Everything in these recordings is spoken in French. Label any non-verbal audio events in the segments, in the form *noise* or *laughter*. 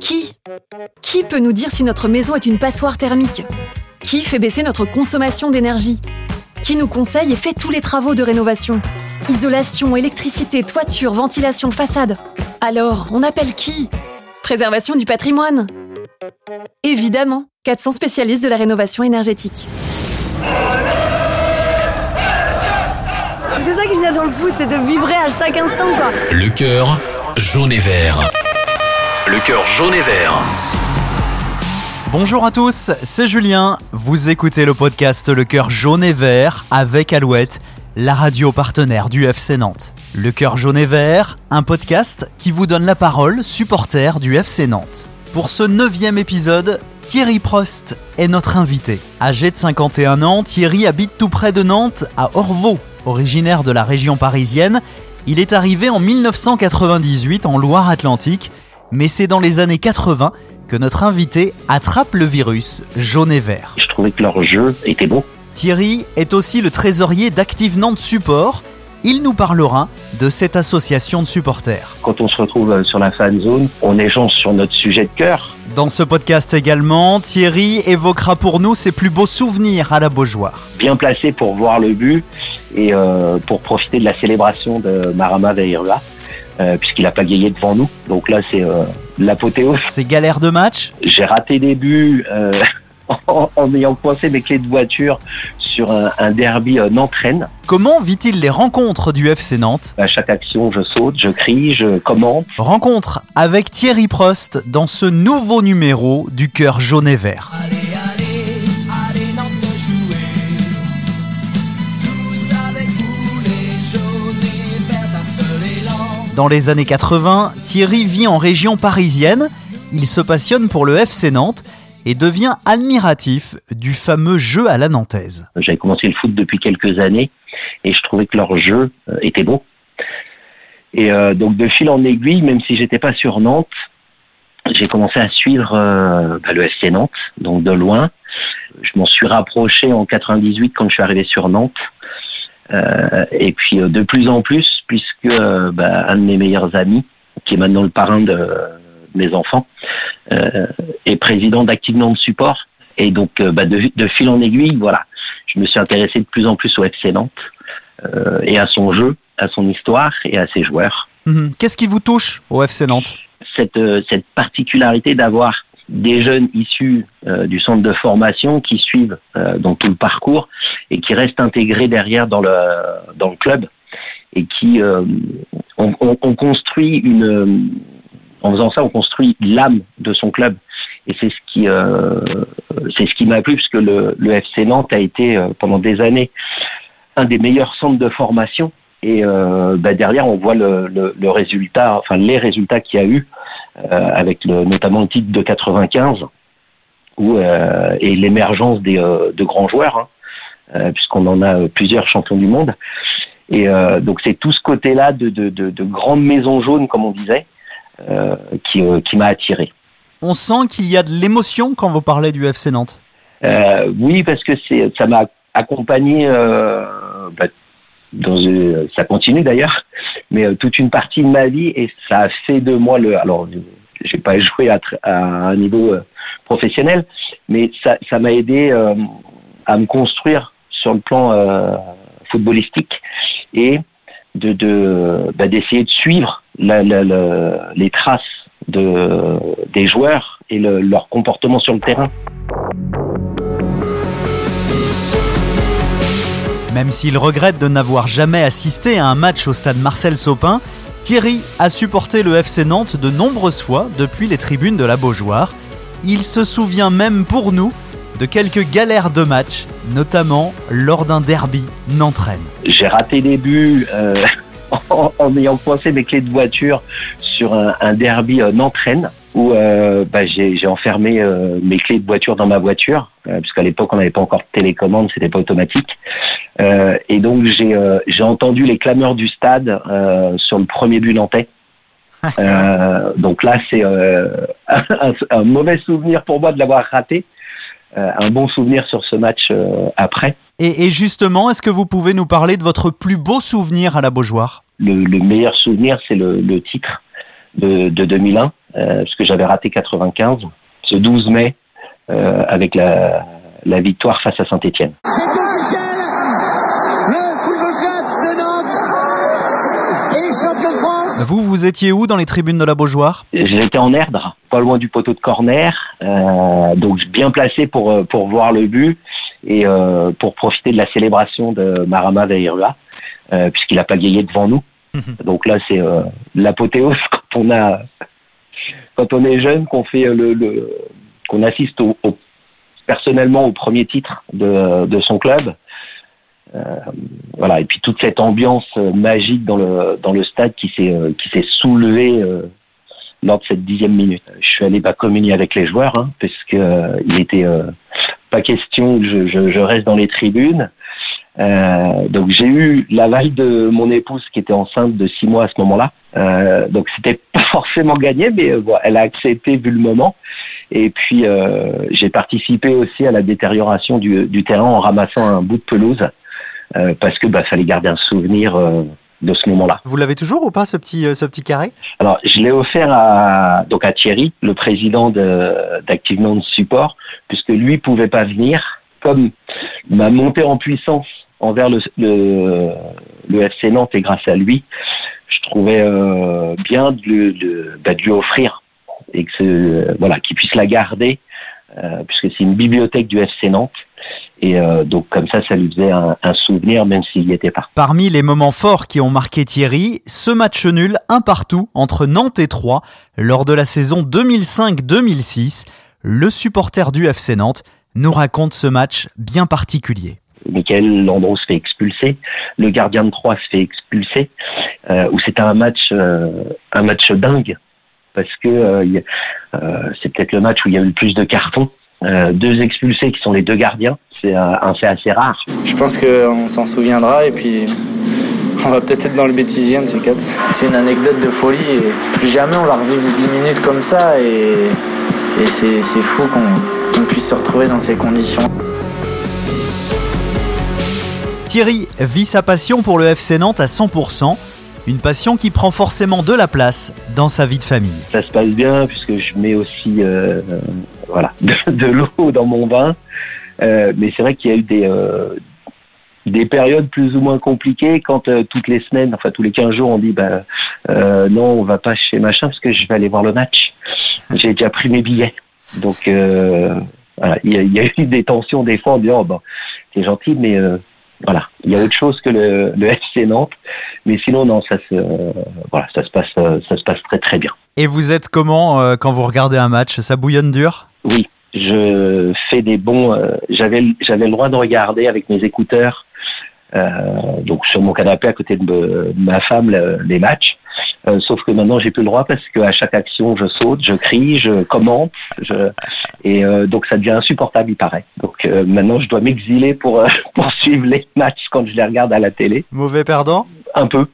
Qui? Qui peut nous dire si notre maison est une passoire thermique? Qui fait baisser notre consommation d'énergie? Qui nous conseille et fait tous les travaux de rénovation? Isolation, électricité, toiture, ventilation, façade. Alors, on appelle qui? Préservation du patrimoine Évidemment, 400 spécialistes de la rénovation énergétique. C'est ça que j'aime dans le foot, c'est de vibrer à chaque instant, quoi. Le cœur jaune et vert. Le cœur jaune et vert. Bonjour à tous, c'est Julien. Vous écoutez le podcast Le cœur jaune et vert avec Alouette, la radio partenaire du FC Nantes. Le cœur jaune et vert, un podcast qui vous donne la parole, supporter du FC Nantes. Pour ce neuvième épisode, Thierry Prost est notre invité. Âgé de 51 ans, Thierry habite tout près de Nantes, à Orvaux. Originaire de la région parisienne, il est arrivé en 1998 en Loire-Atlantique, mais c'est dans les années 80 que notre invité attrape le virus jaune et vert. Je trouvais que leur jeu était beau. Thierry est aussi le trésorier d'Active Nantes Support. Il nous parlera de cette association de supporters. Quand on se retrouve euh, sur la fan zone, on échange sur notre sujet de cœur. Dans ce podcast également, Thierry évoquera pour nous ses plus beaux souvenirs à la Beaujoire. Bien placé pour voir le but et euh, pour profiter de la célébration de Marama Veirua, euh, puisqu'il a pagayé devant nous. Donc là, c'est euh, l'apothéose. Ces galères de match, J'ai raté des buts euh, *laughs* en, en ayant coincé mes clés de voiture sur un, un derby euh, Nantes-Rennes. comment vit-il les rencontres du FC Nantes? À chaque action, je saute, je crie, je commente. Rencontre avec Thierry Prost dans ce nouveau numéro du cœur jaune et vert. Allez, Dans les années 80, Thierry vit en région parisienne. Il se passionne pour le FC Nantes et devient admiratif du fameux jeu à la nantaise. J'avais commencé le foot depuis quelques années et je trouvais que leur jeu euh, était beau. Et euh, donc de fil en aiguille, même si j'étais pas sur Nantes, j'ai commencé à suivre euh, bah, le FC Nantes, donc de loin. Je m'en suis rapproché en 98 quand je suis arrivé sur Nantes. Euh, et puis euh, de plus en plus, puisque euh, bah, un de mes meilleurs amis, qui est maintenant le parrain de, mes enfants, est président d'Active Nantes Support. Et donc bah, de, de fil en aiguille, voilà, je me suis intéressé de plus en plus au FC Nantes et à son jeu, à son histoire et à ses joueurs. Mhm. Qu'est-ce qui vous touche au FC Nantes? Cette, cette particularité d'avoir des jeunes issus euh, du centre de formation qui suivent euh, dans tout le parcours et qui restent intégrés derrière dans le dans le club et qui euh, on, on- on construit une en faisant ça on construit l'âme de son club. Et c'est ce qui euh, c'est ce qui m'a plu puisque le, le FC Nantes a été euh, pendant des années un des meilleurs centres de formation. Et euh, bah, derrière on voit le, le, le résultat enfin les résultats qu'il y a eu avec le, notamment le titre de 95 où, euh, et l'émergence des, euh, de grands joueurs, hein, euh, puisqu'on en a euh, plusieurs champions du monde. Et euh, donc c'est tout ce côté-là de, de, de, de grandes maisons jaunes, comme on disait, euh, qui, euh, qui m'a attiré. On sent qu'il y a de l'émotion quand vous parlez du FC Nantes. Euh, oui, parce que c'est ça m'a accompagné. Euh, bah, dans ça continue d'ailleurs, mais euh, toute une partie de ma vie et ça a fait de moi le. Alors, j'ai pas *laughs* joué à, à un niveau euh, professionnel, mais ça ça m'a aidé euh, à me construire sur le plan euh, footballistique et de de bah, d'essayer de suivre la, la- la- les traces de des joueurs et le- leur comportement sur le terrain. Même s'il regrette de n'avoir jamais assisté à un match au stade Marcel Sopin, Thierry a supporté le FC Nantes de nombreuses fois depuis les tribunes de la Beaujoire. Il se souvient même pour nous de quelques galères de match, notamment lors d'un derby Nantes-Rennes. j'ai raté des buts euh, *laughs* en, ayant coincé mes clés de voiture sur un, derby euh, Nantes-Rennes où euh, bah, j'ai enfermé euh, mes clés de voiture dans ma voiture puisqu'à l'époque on n'avait pas encore de télécommande, c'était pas automatique. Euh, et donc j'ai euh, j'ai entendu les clameurs du stade euh, sur le premier but nantais. Euh, donc là c'est euh, *laughs* un, un mauvais souvenir pour moi de l'avoir raté. Euh, un bon souvenir sur ce match euh, après. Et, et justement, est-ce que vous pouvez nous parler de votre plus beau souvenir à la Beaujoire? Le, le meilleur souvenir, c'est le, le titre de, de 2001, euh, parce que j'avais raté 95, ce 12 mai, euh, avec la, la victoire face à Saint-Etienne. Vous, vous étiez où dans les tribunes de la Beaujoire? J'étais en Erdre, pas loin du poteau de corner, euh, donc bien placé pour, euh, pour voir le but et euh, pour profiter de la célébration de Marama Veirua, euh, puisqu'il a pagayé devant nous. donc là, c'est euh, l'apothéose *laughs* quand on a quand on est jeune, qu'on fait le, le qu'on assiste au, au- personnellement au premier titre de, de son club. Euh, voilà, et puis toute cette ambiance euh, magique dans le dans le stade qui s'est euh, qui s'est soulevée lors de cette dixième minute. Je suis allé bah, communier avec les joueurs, hein, parce que il était pas question que je, je, je reste dans les tribunes. Euh, donc j'ai eu l'aval de mon épouse qui était enceinte de six mois à ce moment-là. Euh, donc c'était pas *laughs* forcément gagné, mais euh, bon, elle a accepté vu le moment. Et puis j'ai participé aussi à la détérioration du, du terrain en ramassant un bout de pelouse euh, parce que bah fallait garder un souvenir euh, de ce moment-là. Vous l'avez toujours ou pas, ce petit, euh, ce petit carré? Alors, je l'ai offert à donc à Thierry, le président de- d'Active Nantes Support, puisque lui pouvait pas venir. Comme ma montée en puissance envers le, le, le FC Nantes et grâce à lui, je trouvais euh, bien de, lui- de, bah, de lui offrir et que ce- voilà qu'il puisse la garder, euh, puisque c'est une bibliothèque du FC Nantes. Et euh, donc comme ça, ça lui faisait un, un souvenir, même s'il n'y était pas. Parmi les moments forts qui ont marqué Thierry, ce match nul un partout entre Nantes et Troyes lors de la saison 2005-2006, le supporter du FC Nantes nous raconte ce match bien particulier. Michael Landreau se fait expulser, le gardien de Troyes se fait expulser, euh, où c'était un match, euh, un match dingue, parce que euh, euh, c'est peut-être le match où il y a eu le plus de cartons. Euh, deux expulsés qui sont les deux gardiens, c'est un, un fait assez rare. Je pense qu'on s'en souviendra et puis on va peut-être être dans le bêtisier de ces quatre. C'est une anecdote de folie et plus jamais on va revivre 10 minutes comme ça et, et c'est c'est fou qu'on qu'on puisse se retrouver dans ces conditions. Thierry vit sa passion pour le FC Nantes à 100%, une passion qui prend forcément de la place dans sa vie de famille. Ça se passe bien puisque je mets aussi euh, euh, voilà *laughs* de, l'eau dans mon vin, Euh, mais c'est vrai qu'il y a eu des des périodes plus ou moins compliquées quand toutes les semaines, enfin tous les 15 jours, on dit euh, non, on va pas chez machin parce que je vais aller voir le match. J'ai déjà pris mes billets, donc il y, a, eu des tensions des fois en disant oh, bon c'est gentil, mais voilà, il y a autre chose que le, le FC Nantes, mais sinon non, ça se euh, voilà, ça se passe euh, ça se passe très très bien. Et vous êtes comment euh, quand vous regardez un match? Ça bouillonne dur? Oui, je fais des bons. euh, j'avais j'avais le droit de regarder avec mes écouteurs, donc sur mon canapé à côté de, me- de ma femme le- les matchs. Sauf que maintenant j'ai plus le droit parce qu'à chaque action je saute, je crie, je commente, je, et euh, donc ça devient insupportable il paraît. Donc euh, maintenant je dois m'exiler pour euh, *laughs* pour suivre les matchs quand je les regarde à la télé. Mauvais perdant? Un peu,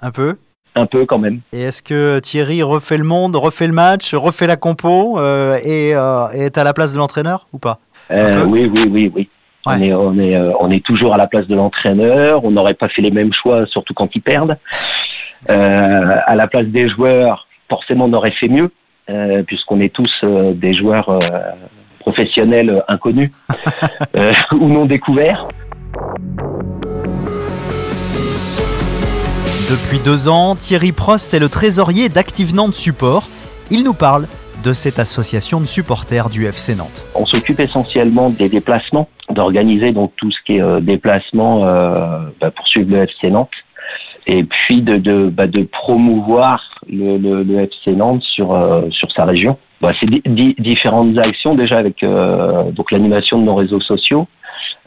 Un peu? Un peu quand même. Et est-ce que Thierry refait le monde, refait le match, refait la compo et, et est à la place de l'entraîneur ou pas? Oui, oui, oui, oui. Ouais. On est, on est, on est toujours à la place de l'entraîneur. On n'aurait pas fait les mêmes choix, surtout quand ils perdent. À la place des joueurs, forcément, on aurait fait mieux, euh, puisqu'on est tous euh, des joueurs euh, professionnels inconnus *laughs* ou non découverts. Depuis deux ans, Thierry Prost est le trésorier d'Active Nantes Support. Il nous parle de cette association de supporters du FC Nantes. On s'occupe essentiellement des déplacements, d'organiser donc tout ce qui est déplacement bah, pour suivre le FC Nantes, et puis de, de, bah, de promouvoir le, le, le FC Nantes sur, euh, sur sa région. Bah, c'est di- di- différentes actions déjà avec euh, donc l'animation de nos réseaux sociaux,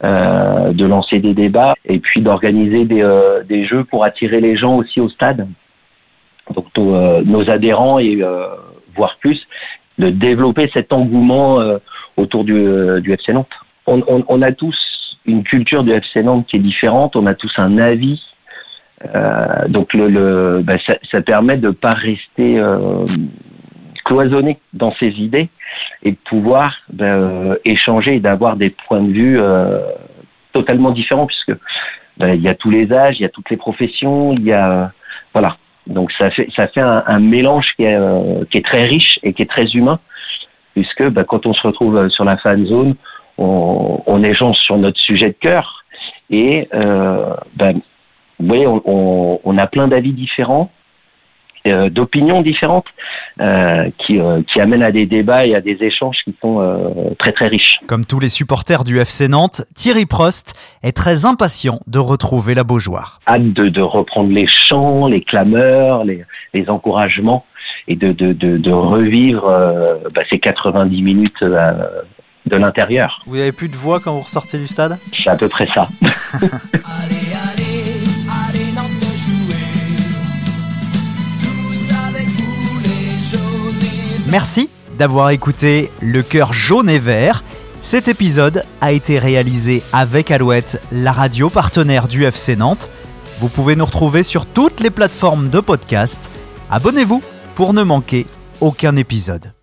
euh, de lancer des débats et puis d'organiser des, euh, des jeux pour attirer les gens aussi au stade. Donc nos, euh, adhérents et euh, voire plus, de développer cet engouement autour du, du FC Nantes. On, on, on a tous une culture du FC Nantes qui est différente, on a tous un avis. Euh, donc le, le, bah, ça, ça permet de pas rester euh, cloisonné dans ses idées et de pouvoir bah, euh, échanger et d'avoir des points de vue euh, totalement différents puisque bah, il y a tous les âges, il y a toutes les professions, il y a voilà, Donc ça fait ça fait un, un mélange qui est, qui est très riche et qui est très humain, puisque bah, quand on se retrouve sur la fan zone, on, on échange sur notre sujet de cœur et euh, bah, vous voyez, on, on, on a plein d'avis différents, euh, d'opinions différentes, euh, qui, euh, qui amènent à des débats et à des échanges qui sont euh, très très riches. Comme tous les supporters du FC Nantes, Thierry Prost est très impatient de retrouver la Beaujoire. Hâte de, de reprendre les chants, les clameurs, les, les encouragements et de, de, de, de revivre euh, bah, ces 90 minutes euh, de l'intérieur. Vous avez plus de voix quand vous ressortez du stade? C'est à peu près ça. *laughs* *laughs* Merci d'avoir écouté Le cœur jaune et vert. Cet épisode a été réalisé avec Alouette, la radio partenaire du FC Nantes. Vous pouvez nous retrouver sur toutes les plateformes de podcast. Abonnez-vous pour ne manquer aucun épisode.